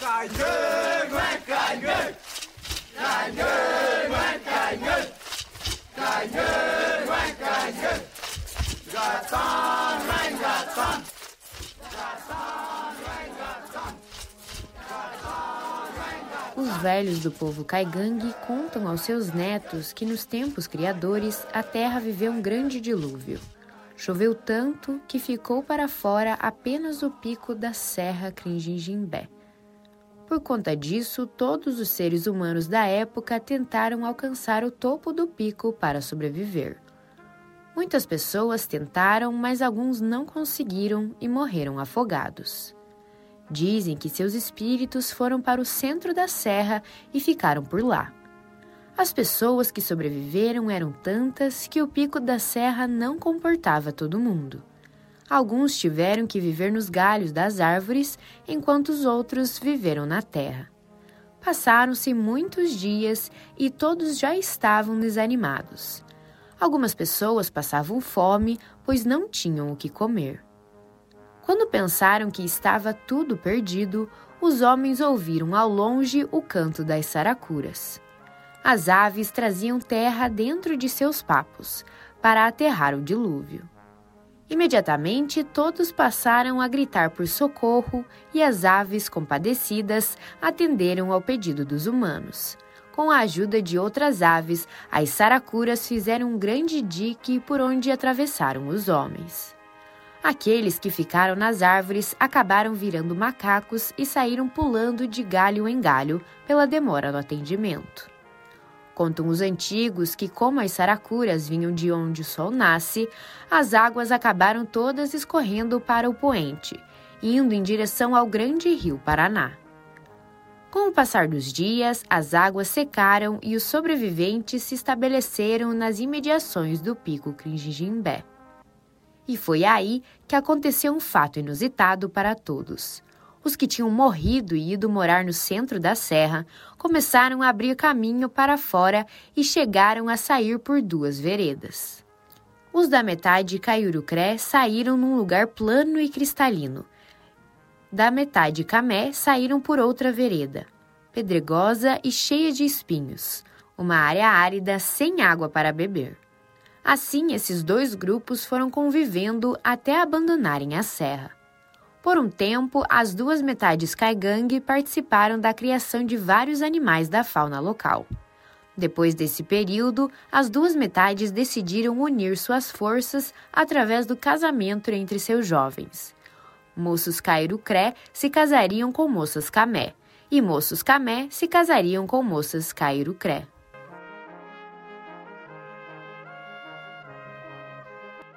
Cài ngơi Cài ngơi ngoan cài ngơi Cài ngơi ngoan cài ngơi Gà con ngoan gà con Os velhos do povo Caigangue contam aos seus netos que nos tempos criadores a terra viveu um grande dilúvio. Choveu tanto que ficou para fora apenas o pico da Serra Cringingimbé. Por conta disso, todos os seres humanos da época tentaram alcançar o topo do pico para sobreviver. Muitas pessoas tentaram, mas alguns não conseguiram e morreram afogados. Dizem que seus espíritos foram para o centro da serra e ficaram por lá. As pessoas que sobreviveram eram tantas que o pico da serra não comportava todo mundo. Alguns tiveram que viver nos galhos das árvores, enquanto os outros viveram na terra. Passaram-se muitos dias e todos já estavam desanimados. Algumas pessoas passavam fome, pois não tinham o que comer. Quando pensaram que estava tudo perdido, os homens ouviram ao longe o canto das saracuras. As aves traziam terra dentro de seus papos para aterrar o dilúvio. Imediatamente todos passaram a gritar por socorro e as aves compadecidas atenderam ao pedido dos humanos. Com a ajuda de outras aves, as saracuras fizeram um grande dique por onde atravessaram os homens. Aqueles que ficaram nas árvores acabaram virando macacos e saíram pulando de galho em galho pela demora no atendimento. Contam os antigos que, como as saracuras vinham de onde o sol nasce, as águas acabaram todas escorrendo para o poente, indo em direção ao grande rio Paraná. Com o passar dos dias, as águas secaram e os sobreviventes se estabeleceram nas imediações do Pico Cringimbé. E foi aí que aconteceu um fato inusitado para todos. Os que tinham morrido e ido morar no centro da serra começaram a abrir caminho para fora e chegaram a sair por duas veredas. Os da metade Caiurucré saíram num lugar plano e cristalino. Da metade Camé saíram por outra vereda, pedregosa e cheia de espinhos, uma área árida sem água para beber. Assim, esses dois grupos foram convivendo até abandonarem a serra. Por um tempo, as duas metades Caigangue participaram da criação de vários animais da fauna local. Depois desse período, as duas metades decidiram unir suas forças através do casamento entre seus jovens. Moços Cairucré se casariam com moças Camé, e moços Camé se casariam com moças Cairucré.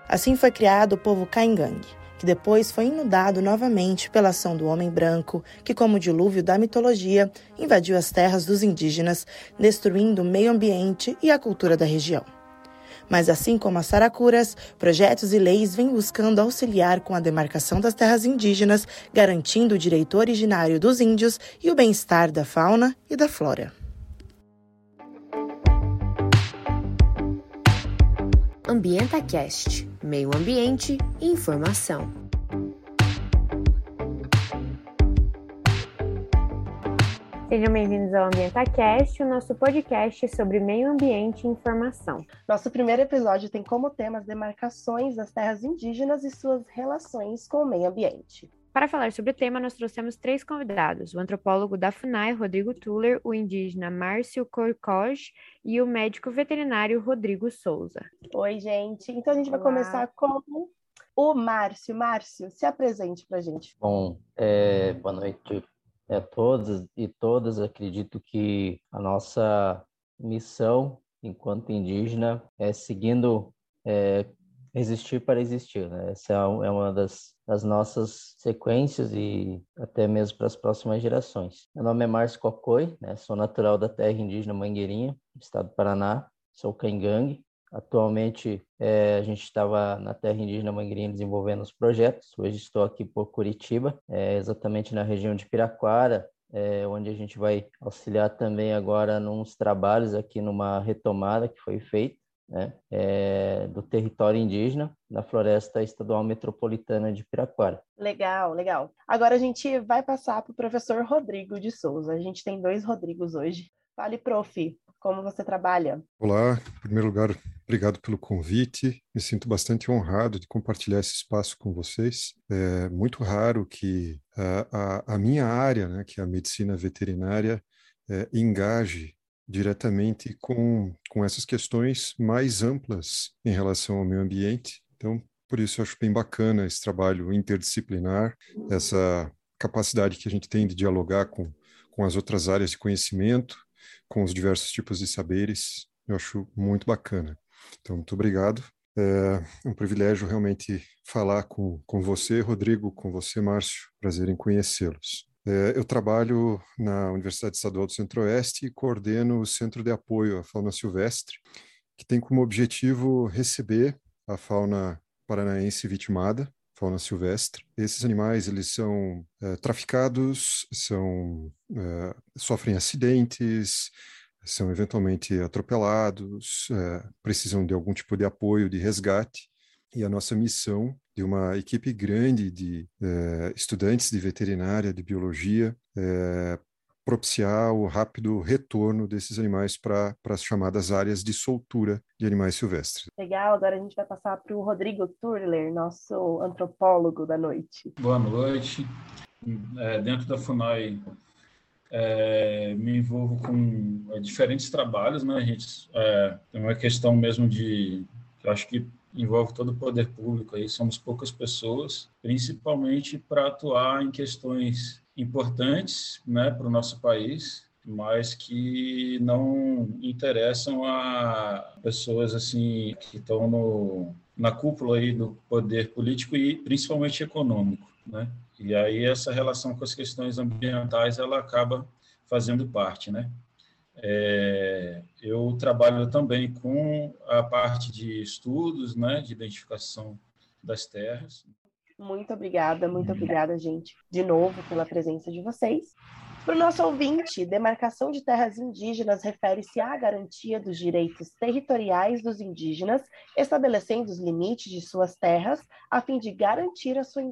Assim foi criado o povo Caingangue, que depois foi inundado novamente pela ação do homem branco, que, como dilúvio da mitologia, invadiu as terras dos indígenas, destruindo o meio ambiente e a cultura da região. Mas assim como as saracuras, projetos e leis vêm buscando auxiliar com a demarcação das terras indígenas, garantindo o direito originário dos índios e o bem-estar da fauna e da flora. AmbientaCast Meio Ambiente e Informação. Sejam bem-vindos ao AmbientaCast, o nosso podcast sobre meio ambiente e informação. Nosso primeiro episódio tem como tema as demarcações das terras indígenas e suas relações com o meio ambiente. Para falar sobre o tema, nós trouxemos três convidados: o antropólogo da FUNAI, Rodrigo Tuller, o indígena Márcio Corcoj e o médico veterinário Rodrigo Souza. Oi, gente. Então a gente Olá. vai começar com o Márcio. Márcio, se apresente para a gente. Bom, é, boa noite a todos e todas. Acredito que a nossa missão enquanto indígena é seguindo é, existir para existir. Né? Essa é, é uma das, das, nossas sequências e até mesmo para as próximas gerações. Meu nome é Márcio Cocoi, né? sou natural da terra indígena Mangueirinha, estado do Paraná, sou cangangue. Atualmente, é, a gente estava na terra indígena Mangueirinha desenvolvendo os projetos. Hoje estou aqui por Curitiba, é, exatamente na região de Piraquara, é, onde a gente vai auxiliar também agora nos trabalhos aqui numa retomada que foi feita né, é, do território indígena da Floresta Estadual Metropolitana de Piraquara. Legal, legal. Agora a gente vai passar para o professor Rodrigo de Souza. A gente tem dois Rodrigos hoje. Fale, prof, como você trabalha? Olá, em primeiro lugar, obrigado pelo convite. Me sinto bastante honrado de compartilhar esse espaço com vocês. É muito raro que a, a, a minha área, né, que é a medicina veterinária, é, engaje diretamente com, com essas questões mais amplas em relação ao meio ambiente. Então, por isso eu acho bem bacana esse trabalho interdisciplinar, essa capacidade que a gente tem de dialogar com, com as outras áreas de conhecimento, com os diversos tipos de saberes, eu acho muito bacana. Então, muito obrigado. É um privilégio realmente falar com, com você, Rodrigo, com você, Márcio. Prazer em conhecê-los. É, eu trabalho na Universidade Estadual do Centro-Oeste e coordeno o Centro de Apoio à Fauna Silvestre, que tem como objetivo receber a fauna paranaense vitimada, fauna silvestre. Esses animais eles são é, traficados, são é, sofrem acidentes, são eventualmente atropelados, é, precisam de algum tipo de apoio, de resgate. E a nossa missão de uma equipe grande de eh, estudantes de veterinária, de biologia, eh, propiciar o rápido retorno desses animais para as chamadas áreas de soltura de animais silvestres. Legal, agora a gente vai passar para o Rodrigo Turler, nosso antropólogo da noite. Boa noite. É, dentro da FUNAI, é, me envolvo com é, diferentes trabalhos, né? A gente é, tem uma questão mesmo de, eu acho que envolve todo o poder público aí, somos poucas pessoas, principalmente para atuar em questões importantes, né, para o nosso país, mas que não interessam a pessoas assim que estão no, na cúpula aí do poder político e principalmente econômico, né? E aí essa relação com as questões ambientais ela acaba fazendo parte, né? É, eu trabalho também com a parte de estudos, né, de identificação das terras. Muito obrigada, muito obrigada, gente, de novo pela presença de vocês. Para o nosso ouvinte, demarcação de terras indígenas refere-se à garantia dos direitos territoriais dos indígenas, estabelecendo os limites de suas terras, a fim de garantir a sua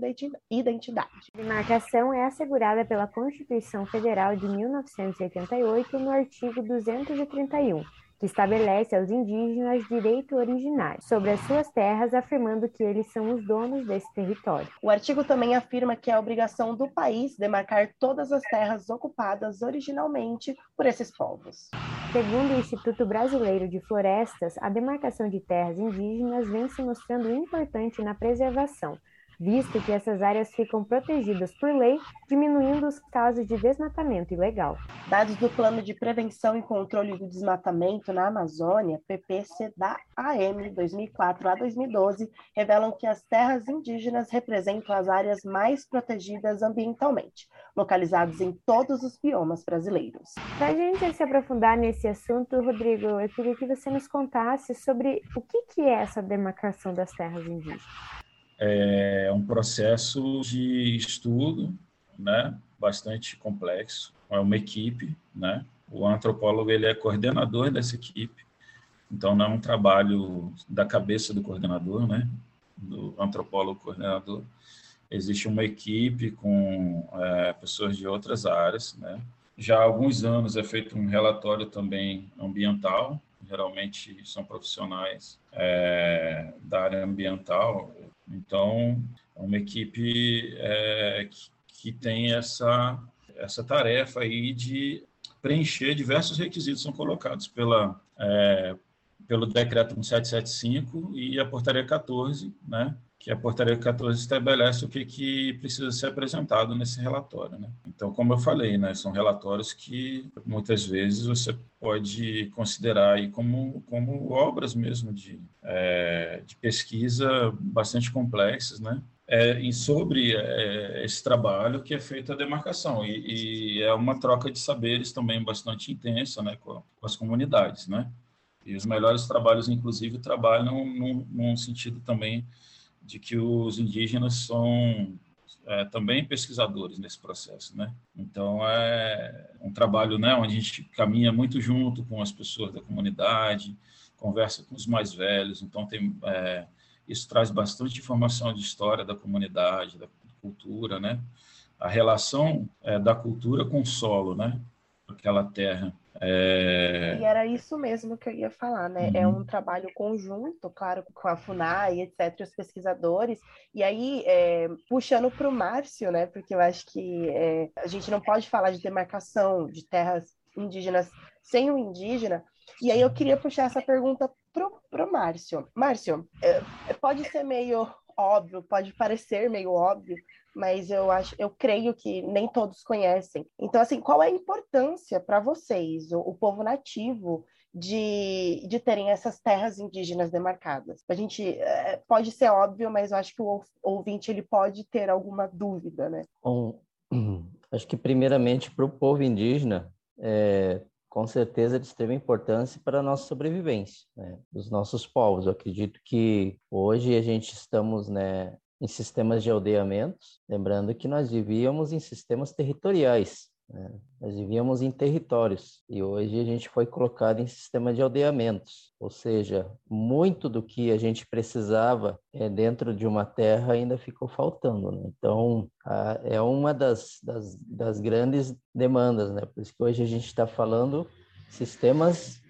identidade. Demarcação é assegurada pela Constituição Federal de 1988, no artigo 231 que estabelece aos indígenas direito originário sobre as suas terras, afirmando que eles são os donos desse território. O artigo também afirma que é obrigação do país demarcar todas as terras ocupadas originalmente por esses povos. Segundo o Instituto Brasileiro de Florestas, a demarcação de terras indígenas vem se mostrando importante na preservação visto que essas áreas ficam protegidas por lei, diminuindo os casos de desmatamento ilegal. Dados do Plano de Prevenção e Controle do Desmatamento na Amazônia, PPC da AM 2004 a 2012, revelam que as terras indígenas representam as áreas mais protegidas ambientalmente, localizadas em todos os biomas brasileiros. Para a gente se aprofundar nesse assunto, Rodrigo, eu queria que você nos contasse sobre o que é essa demarcação das terras indígenas é um processo de estudo, né, bastante complexo. É uma equipe, né? O antropólogo ele é coordenador dessa equipe, então não é um trabalho da cabeça do coordenador, né? Do antropólogo coordenador. Existe uma equipe com é, pessoas de outras áreas, né? Já há alguns anos é feito um relatório também ambiental, geralmente são profissionais é, da área ambiental, então, é uma equipe é, que, que tem essa, essa tarefa aí de preencher diversos requisitos são colocados pela, é, pelo decreto 1775 e a portaria 14, né, que a portaria 14 estabelece o que, que precisa ser apresentado nesse relatório. Né? Então, como eu falei, né, são relatórios que muitas vezes você pode considerar aí como, como obras mesmo de, é, de pesquisa bastante complexas, né? É, e sobre é, esse trabalho que é feita a demarcação e, e, é uma troca de saberes também bastante intensa né, com, com as comunidades, né? E os melhores trabalhos, inclusive, trabalham num, num sentido também de que os indígenas são é, também pesquisadores nesse processo, né? Então é um trabalho, né, onde a gente caminha muito junto com as pessoas da comunidade, conversa com os mais velhos, então tem é, isso traz bastante informação de história da comunidade, da cultura, né? A relação é, da cultura com o solo, né? Aquela terra. É... E era isso mesmo que eu ia falar, né? É uhum. É um trabalho conjunto, claro, com a FUNAI, etc., os pesquisadores. E aí, é, puxando para o Márcio, né? Porque eu acho que é, a gente não pode falar de demarcação de terras indígenas sem o indígena. E aí eu queria puxar essa pergunta pro, pro Márcio. Márcio, é, pode ser meio óbvio, pode parecer meio óbvio, mas eu acho, eu creio que nem todos conhecem. Então, assim, qual é a importância para vocês, o, o, povo nativo, de, de terem essas terras indígenas demarcadas? A gente é, pode ser óbvio, mas eu acho que o ouvinte ele pode ter alguma dúvida, né? Bom, acho que primeiramente para o povo indígena, é, com certeza de extrema importância para a nossa sobrevivência, né, dos nossos povos. Eu acredito que hoje a gente estamos né, em sistemas de aldeamentos, lembrando que nós vivíamos em sistemas territoriais, né? nós vivíamos em territórios e hoje a gente foi colocado em sistema de aldeamentos, ou seja, muito do que a gente precisava é, dentro de uma terra ainda ficou faltando. Né? Então, a, é uma das, das, das grandes demandas, né? por isso que hoje a gente está falando sistemas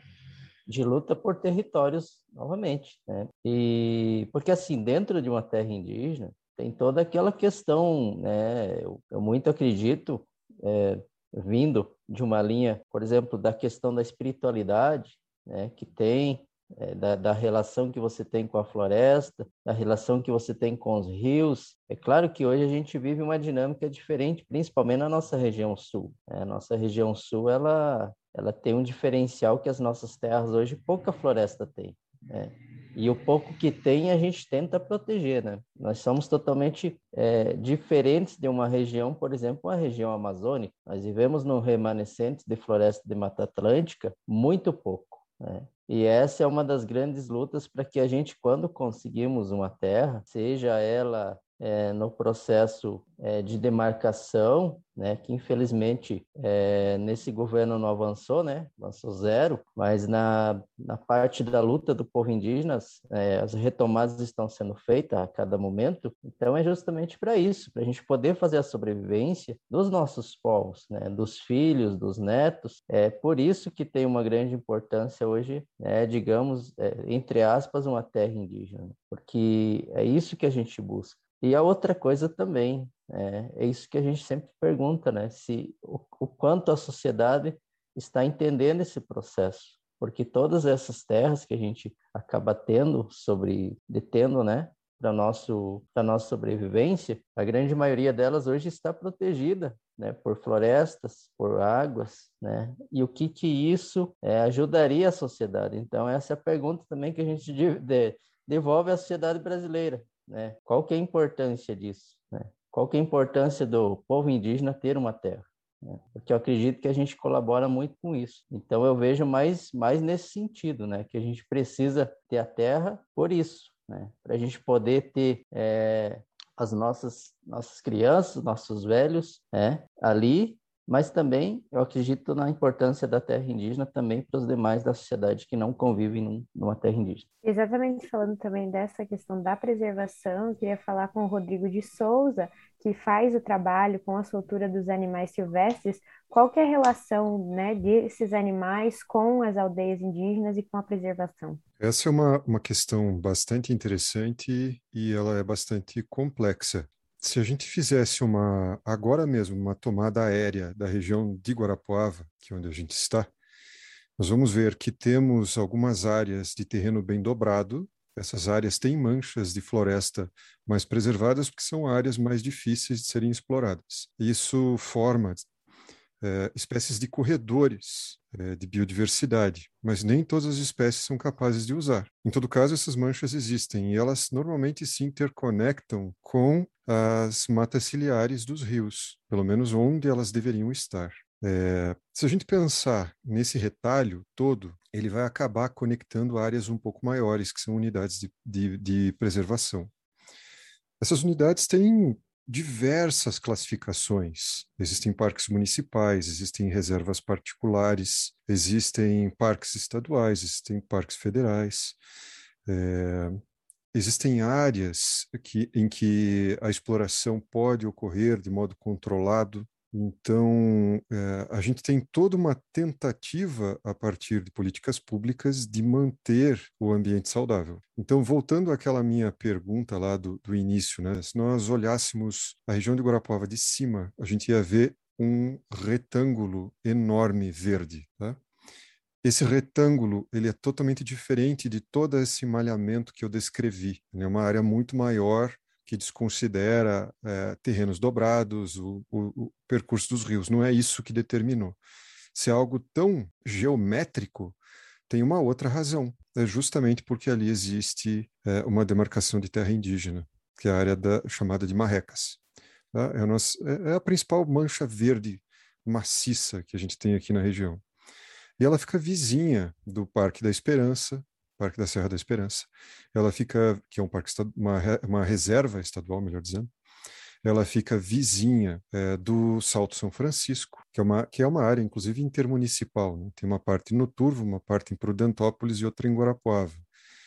de luta por territórios novamente, né? E porque assim dentro de uma terra indígena tem toda aquela questão, né? Eu, eu muito acredito é, vindo de uma linha, por exemplo, da questão da espiritualidade, né? Que tem é, da, da, relação que você tem com a floresta, da relação que você tem com os rios. É claro que hoje a gente vive uma dinâmica diferente, principalmente na nossa região sul. Né? A nossa região sul, ela, ela tem um diferencial que as nossas terras hoje pouca floresta tem. Né? E o pouco que tem a gente tenta proteger, né? Nós somos totalmente é, diferentes de uma região, por exemplo, a região amazônica. Nós vivemos no remanescente de floresta de Mata Atlântica muito pouco. Né? E essa é uma das grandes lutas para que a gente, quando conseguimos uma terra, seja ela é, no processo é, de demarcação, né, que infelizmente é, nesse governo não avançou, né, avançou zero, mas na, na parte da luta do povo indígena, as retomadas estão sendo feitas a cada momento, então é justamente para isso, para a gente poder fazer a sobrevivência dos nossos povos, né, dos filhos, dos netos, é por isso que tem uma grande importância hoje, né, digamos, entre aspas, uma terra indígena, porque é isso que a gente busca. E a outra coisa também, é, é isso que a gente sempre pergunta, né? Se o, o quanto a sociedade está entendendo esse processo, porque todas essas terras que a gente acaba tendo sobre, detendo, né, para nosso para nossa sobrevivência, a grande maioria delas hoje está protegida, né, por florestas, por águas, né? E o que que isso é, ajudaria a sociedade? Então essa é a pergunta também que a gente de, de, devolve à sociedade brasileira né? Qual que é a importância disso? Né? Qual que é a importância do povo indígena ter uma terra? Né? Porque eu acredito que a gente colabora muito com isso. Então eu vejo mais, mais nesse sentido, né? Que a gente precisa ter a terra por isso, né? Para a gente poder ter é, as nossas nossas crianças, nossos velhos, né? Ali mas também eu acredito na importância da terra indígena também para os demais da sociedade que não convivem num, numa terra indígena. Exatamente, falando também dessa questão da preservação, eu queria falar com o Rodrigo de Souza, que faz o trabalho com a soltura dos animais silvestres, qual é a relação né, desses animais com as aldeias indígenas e com a preservação? Essa é uma, uma questão bastante interessante e ela é bastante complexa se a gente fizesse uma, agora mesmo, uma tomada aérea da região de Guarapuava, que é onde a gente está, nós vamos ver que temos algumas áreas de terreno bem dobrado. Essas áreas têm manchas de floresta mais preservadas porque são áreas mais difíceis de serem exploradas. Isso forma é, espécies de corredores é, de biodiversidade, mas nem todas as espécies são capazes de usar. Em todo caso, essas manchas existem e elas normalmente se interconectam com as matas ciliares dos rios, pelo menos onde elas deveriam estar. É, se a gente pensar nesse retalho todo, ele vai acabar conectando áreas um pouco maiores, que são unidades de, de, de preservação. Essas unidades têm diversas classificações. Existem parques municipais, existem reservas particulares, existem parques estaduais, existem parques federais. É, existem áreas que, em que a exploração pode ocorrer de modo controlado. Então, é, a gente tem toda uma tentativa, a partir de políticas públicas, de manter o ambiente saudável. Então, voltando àquela minha pergunta lá do, do início, né? se nós olhássemos a região de Guarapuava de cima, a gente ia ver um retângulo enorme verde. Tá? Esse retângulo ele é totalmente diferente de todo esse malhamento que eu descrevi. É uma área muito maior que desconsidera é, terrenos dobrados, o, o, o, percurso dos rios. Não é isso que determinou. Se é algo tão geométrico, tem uma outra razão. É justamente porque ali existe é, uma demarcação de terra indígena, que é a área da, chamada de marrecas. Tá? É, a nossa, é, é a principal mancha verde maciça que a gente tem aqui na região. E ela fica vizinha do Parque da Esperança, Parque da Serra da Esperança. Ela fica, que é um parque, uma, uma reserva estadual, melhor dizendo, ela fica vizinha é, do Salto São Francisco, que é uma, que é uma área, inclusive, intermunicipal. Né? Tem uma parte no Turvo, uma parte em Prudentópolis e outra em Guarapuava.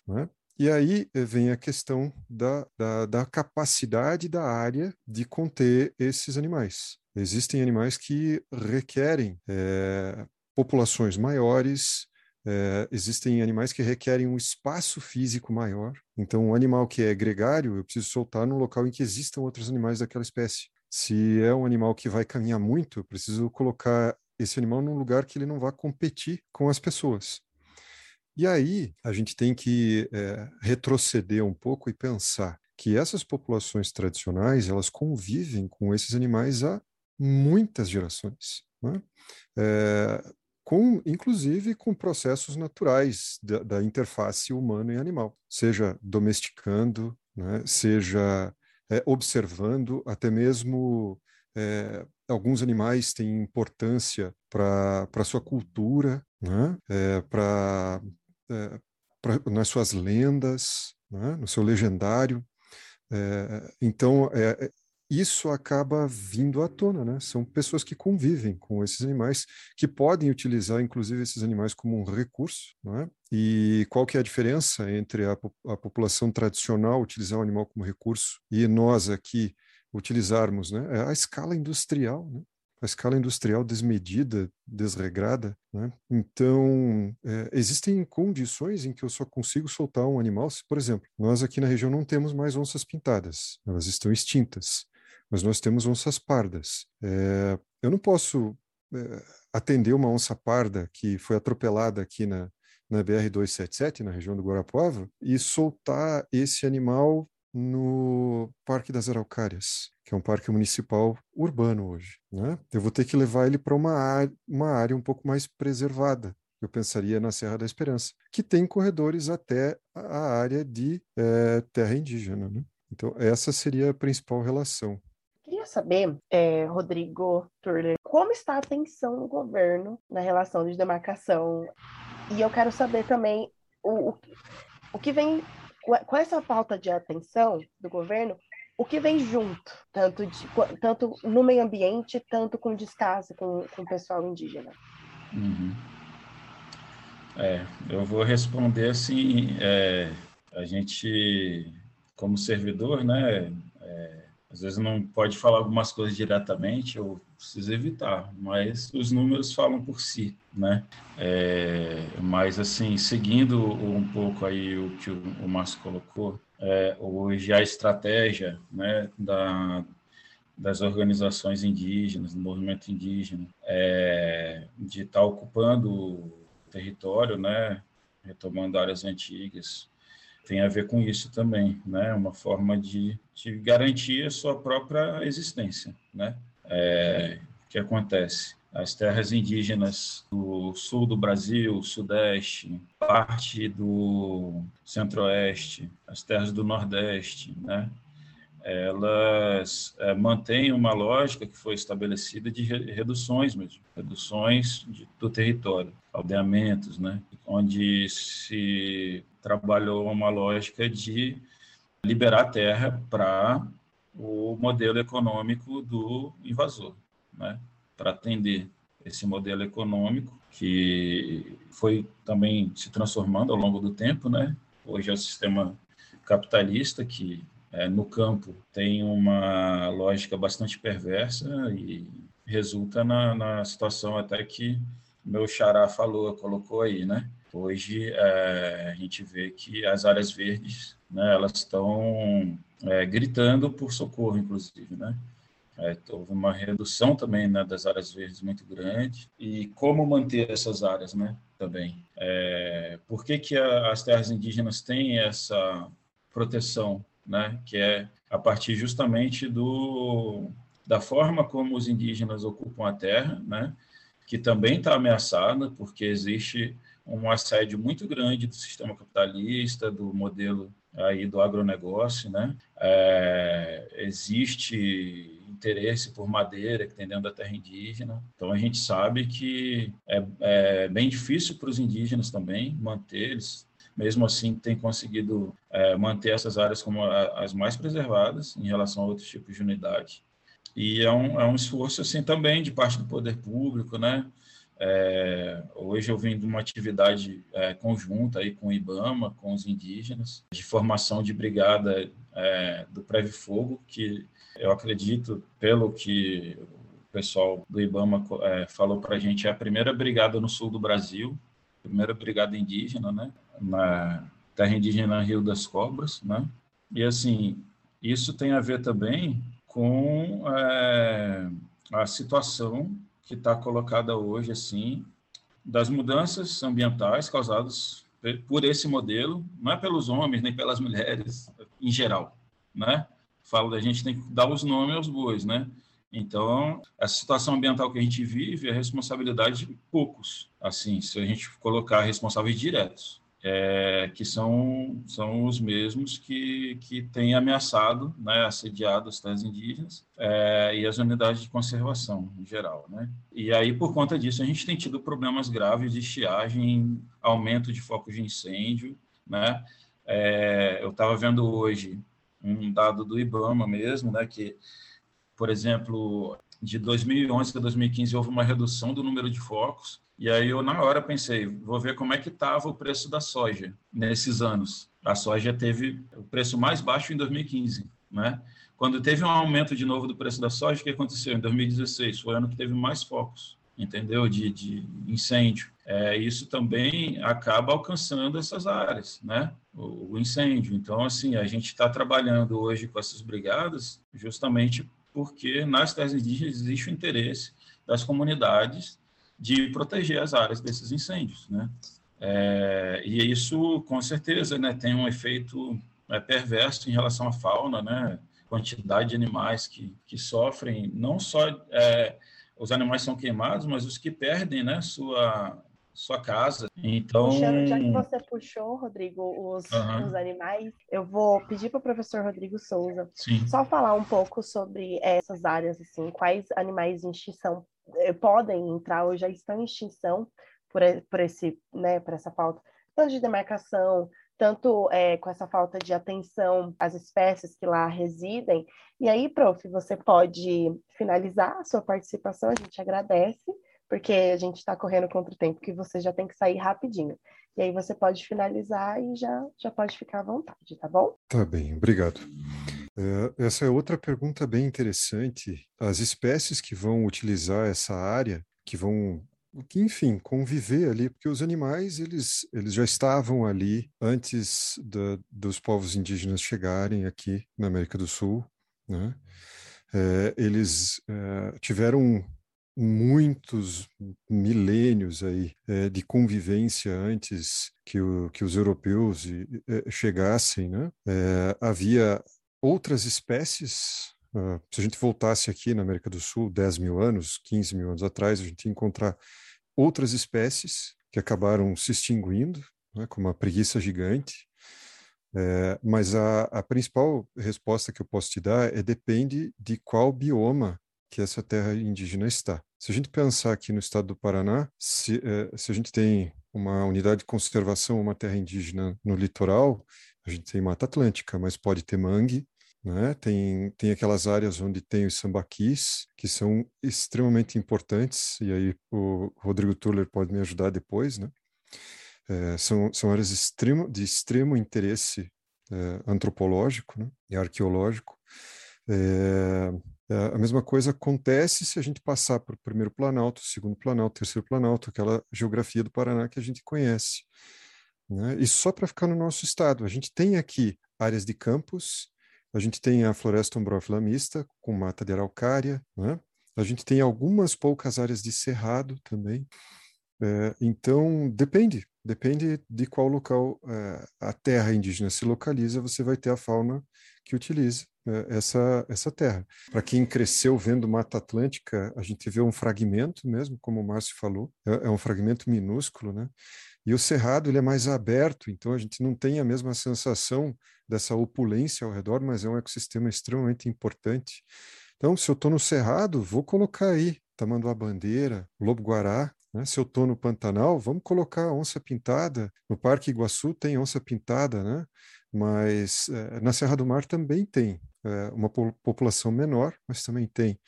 Né? E aí eh, vem a questão da, da, da, capacidade da área de conter esses animais. Existem animais que requerem é, populações maiores, é, existem animais que requerem um espaço físico maior. Então, um animal que é gregário, eu preciso soltar num local em que existam outros animais daquela espécie. Se é um animal que vai caminhar muito, eu preciso colocar esse animal num lugar que ele não vá competir com as pessoas. E aí, a gente tem que é, retroceder um pouco e pensar que essas populações tradicionais, elas convivem com esses animais há muitas gerações. Né? É, com, inclusive com processos naturais da, da interface humano e animal, seja domesticando, né, seja é, observando, até mesmo é, alguns animais têm importância para a sua cultura, né, é, para é, nas suas lendas, né, no seu legendário. É, então, é, isso acaba vindo à tona, né? São pessoas que convivem com esses animais, que podem utilizar, inclusive, esses animais como um recurso, né? E qual que é a diferença entre a, a população tradicional utilizar o animal como recurso e nós aqui utilizarmos, né? É a escala industrial, né? a escala industrial desmedida, desregrada. Né? Então, é, existem condições em que eu só consigo soltar um animal se, por exemplo, nós aqui na região não temos mais onças pintadas, elas estão extintas mas nós temos onças pardas. É, eu não posso é, atender uma onça parda que foi atropelada aqui na, na BR-277, na região do Guarapuava, e soltar esse animal no Parque das Araucárias, que é um parque municipal urbano hoje. Né? Eu vou ter que levar ele para uma, uma área um pouco mais preservada. Eu pensaria na Serra da Esperança, que tem corredores até a área de é, terra indígena. Né? Então, essa seria a principal relação queria saber, é, Rodrigo Turler, como está a atenção no governo na relação de demarcação? E eu quero saber também o, o, o que vem, com essa falta de atenção do governo, o que vem junto, tanto, de, tanto no meio ambiente, tanto com descaso com, com o pessoal indígena? Uhum. É, eu vou responder assim, é, a gente, como servidor, né, é, às vezes não pode falar algumas coisas diretamente, eu preciso evitar, mas os números falam por si, né? É, mas, assim, seguindo um pouco aí o que o Márcio colocou, é, hoje a estratégia né, da, das organizações indígenas, do movimento indígena, é, de estar ocupando o território, né, retomando áreas antigas, tem a ver com isso também, né? Uma forma de, de garantir a sua própria existência, né? É, que acontece? As terras indígenas do sul do Brasil, sudeste, parte do centro-oeste, as terras do nordeste, né? elas é, mantêm uma lógica que foi estabelecida de reduções mesmo, reduções de, do território, aldeamentos, né? onde se trabalhou uma lógica de liberar terra para o modelo econômico do invasor, né? para atender esse modelo econômico que foi também se transformando ao longo do tempo, né? Hoje é o sistema capitalista que é, no campo tem uma lógica bastante perversa e resulta na, na situação até que meu xará falou, colocou aí, né? Hoje é, a gente vê que as áreas verdes, né, elas estão é, gritando por socorro, inclusive, né? É, houve uma redução também né, das áreas verdes muito grande e como manter essas áreas, né? Também. É, por que que a, as terras indígenas têm essa proteção, né? Que é a partir justamente do da forma como os indígenas ocupam a terra, né? Que também está ameaçada porque existe um assédio muito grande do sistema capitalista, do modelo aí do agronegócio, né? É, existe interesse por madeira que tem dentro da terra indígena. Então a gente sabe que é, é bem difícil para os indígenas também manter eles. Mesmo assim, tem conseguido é, manter essas áreas como as mais preservadas em relação a outros tipos de unidade. E é um, é um esforço assim também de parte do poder público, né? É, hoje eu vim de uma atividade é, conjunta aí com o IBAMA, com os indígenas, de formação de brigada é, do Preve Fogo, que eu acredito, pelo que o pessoal do IBAMA é, falou para a gente, é a primeira brigada no sul do Brasil, primeira brigada indígena, né, na terra indígena Rio das Cobras, né, e assim, isso tem a ver também com é, a situação que está colocada hoje, assim, das mudanças ambientais causadas por esse modelo, não é pelos homens nem pelas mulheres, em geral, né? Falo da gente tem que dar os nomes aos bois, né? Então, essa situação ambiental que a gente vive é responsabilidade de poucos, assim, se a gente colocar responsáveis diretos é, que são, são os mesmos que, que têm ameaçado, né, assediado as terras indígenas é, e as unidades de conservação em geral. Né? E aí, por conta disso, a gente tem tido problemas graves de estiagem, aumento de focos de incêndio. Né? É, eu estava vendo hoje um dado do IBAMA mesmo, né, que, por exemplo, de 2011 a 2015 houve uma redução do número de focos, e aí eu na hora pensei, vou ver como é que estava o preço da soja nesses anos. A soja teve o preço mais baixo em 2015, né? Quando teve um aumento de novo do preço da soja, o que aconteceu? Em 2016 foi o ano que teve mais focos, entendeu? De, de incêndio. É, isso também acaba alcançando essas áreas, né? O, o incêndio. Então, assim, a gente está trabalhando hoje com essas brigadas justamente porque nas terras indígenas existe o interesse das comunidades de proteger as áreas desses incêndios, né? É, e isso, com certeza, né, tem um efeito é, perverso em relação à fauna, né? Quantidade de animais que, que sofrem, não só é, os animais são queimados, mas os que perdem, né, sua sua casa. Então, Puxando, já que você puxou, Rodrigo, os, uhum. os animais, eu vou pedir para o professor Rodrigo Souza Sim. só falar um pouco sobre essas áreas, assim, quais animais em extinção podem entrar ou já estão em extinção por, por, esse, né, por essa falta tanto de demarcação, tanto é, com essa falta de atenção às espécies que lá residem. E aí, prof, você pode finalizar a sua participação, a gente agradece, porque a gente está correndo contra o tempo, que você já tem que sair rapidinho. E aí você pode finalizar e já, já pode ficar à vontade, tá bom? Tá bem, obrigado. É, essa é outra pergunta bem interessante. As espécies que vão utilizar essa área, que vão, que, enfim, conviver ali, porque os animais eles, eles já estavam ali antes da, dos povos indígenas chegarem aqui na América do Sul, né? É, eles é, tiveram muitos milênios aí é, de convivência antes que, o, que os europeus chegassem, né? Havia outras espécies. Uh, se a gente voltasse aqui na América do Sul 10 mil anos, 15 mil anos atrás, a gente ia encontrar outras espécies que acabaram se extinguindo, né, como a preguiça gigante. É, mas a, a, principal resposta que eu posso te dar é depende de qual bioma que essa terra indígena está. Se a gente pensar aqui no estado do Paraná, se, é, se a gente tem uma unidade de conservação, uma terra indígena no litoral, a gente tem Mata Atlântica, mas pode ter mangue, né? Tem, tem aquelas áreas onde tem os sambaquis, que são extremamente importantes, e aí o Rodrigo Tuller pode me ajudar depois, né? É, são, são áreas extremo, de extremo interesse é, antropológico né? e arqueológico. É, é, a mesma coisa acontece se a gente passar para o primeiro planalto, segundo planalto, terceiro planalto, aquela geografia do Paraná que a gente conhece. Né? E só para ficar no nosso estado, a gente tem aqui áreas de campos, a gente tem a floresta ombrófila mista, com mata de araucária, né? a gente tem algumas poucas áreas de cerrado também. É, então, depende, depende de qual local é, a terra indígena se localiza, você vai ter a fauna que utiliza essa, essa terra. Para quem cresceu vendo Mata Atlântica, a gente vê um fragmento mesmo, como o Márcio falou, é, é um fragmento minúsculo, né? E o cerrado ele é mais aberto, então a gente não tem a mesma sensação dessa opulência ao redor, mas é um ecossistema extremamente importante. Então, se eu estou no cerrado, vou colocar aí tamanduá-bandeira, lobo-guará. Né? Se eu estou no Pantanal, vamos colocar onça pintada. No Parque Iguaçu tem onça pintada, né? mas é, na Serra do Mar também tem é, uma população menor, mas também tem.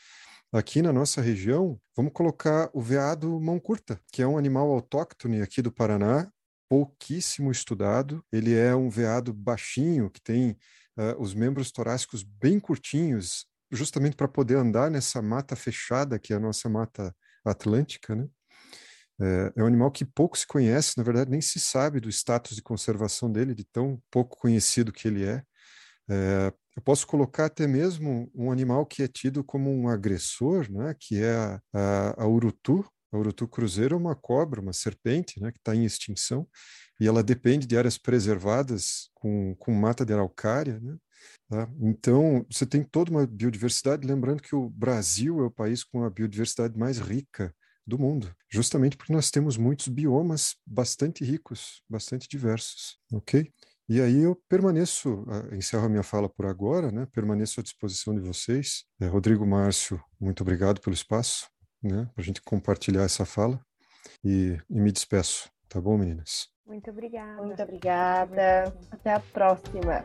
Aqui na nossa região, vamos colocar o veado mão curta, que é um animal autóctone aqui do Paraná, pouquíssimo estudado. Ele é um veado baixinho, que tem uh, os membros torácicos bem curtinhos, justamente para poder andar nessa mata fechada, que é a nossa mata atlântica, né? É, é, um animal que pouco se conhece, na verdade, nem se sabe do status de conservação dele, de tão pouco conhecido que ele é. é eu posso colocar até mesmo um animal que é tido como um agressor, né, que é a, a, a urutu. A urutu cruzeiro é uma cobra, uma serpente, né, que está em extinção, e ela depende de áreas preservadas com, com mata de araucária, né? Tá? Então, você tem toda uma biodiversidade, lembrando que o Brasil é o país com a biodiversidade mais rica do mundo, justamente porque nós temos muitos biomas bastante ricos, bastante diversos, ok? E aí eu permaneço, ah, encerro a minha fala por agora, né? Permaneço à disposição de vocês. É, Rodrigo Márcio, muito obrigado pelo espaço, né? Para a gente compartilhar essa fala e, e me despeço, tá bom, meninas? Muito obrigada. Muito obrigada. Até a próxima.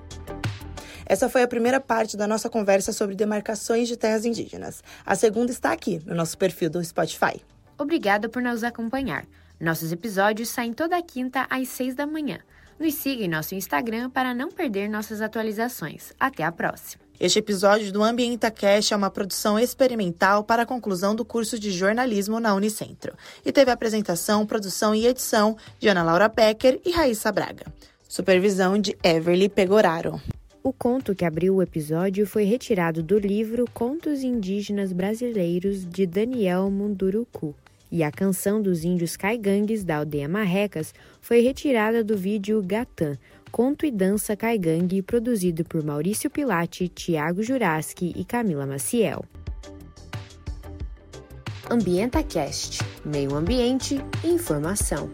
Essa foi a primeira parte da nossa conversa sobre demarcações de terras indígenas. A segunda está aqui, no nosso perfil do Spotify. Obrigada por nos acompanhar. Nossos episódios saem toda quinta às seis da manhã. Nos siga em nosso Instagram para não perder nossas atualizações. Até a próxima! Este episódio do Ambienta Cash é uma produção experimental para a conclusão do curso de jornalismo na Unicentro e teve apresentação, produção e edição de Ana Laura Becker e Raíssa Braga. Supervisão de Everly Pegoraro. O conto que abriu o episódio foi retirado do livro Contos Indígenas Brasileiros de Daniel Munduruku, e a canção dos índios caigangues da aldeia Marrecas foi retirada do vídeo Gatã, conto e dança caigangue produzido por Maurício Pilati, Tiago Juraski e Camila Maciel. Ambienta Cast, meio ambiente e informação.